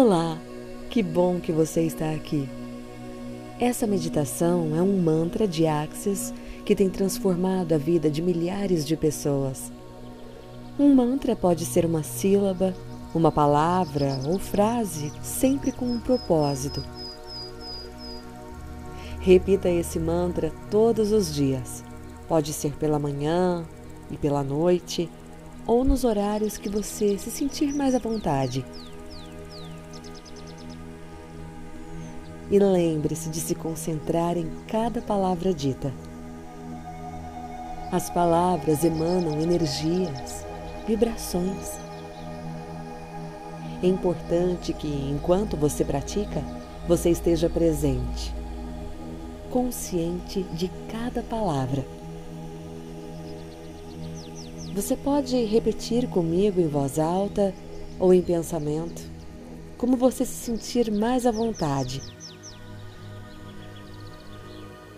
Olá, que bom que você está aqui. Essa meditação é um mantra de Axis que tem transformado a vida de milhares de pessoas. Um mantra pode ser uma sílaba, uma palavra ou frase, sempre com um propósito. Repita esse mantra todos os dias. Pode ser pela manhã e pela noite, ou nos horários que você se sentir mais à vontade. E lembre-se de se concentrar em cada palavra dita. As palavras emanam energias, vibrações. É importante que, enquanto você pratica, você esteja presente, consciente de cada palavra. Você pode repetir comigo em voz alta ou em pensamento, como você se sentir mais à vontade.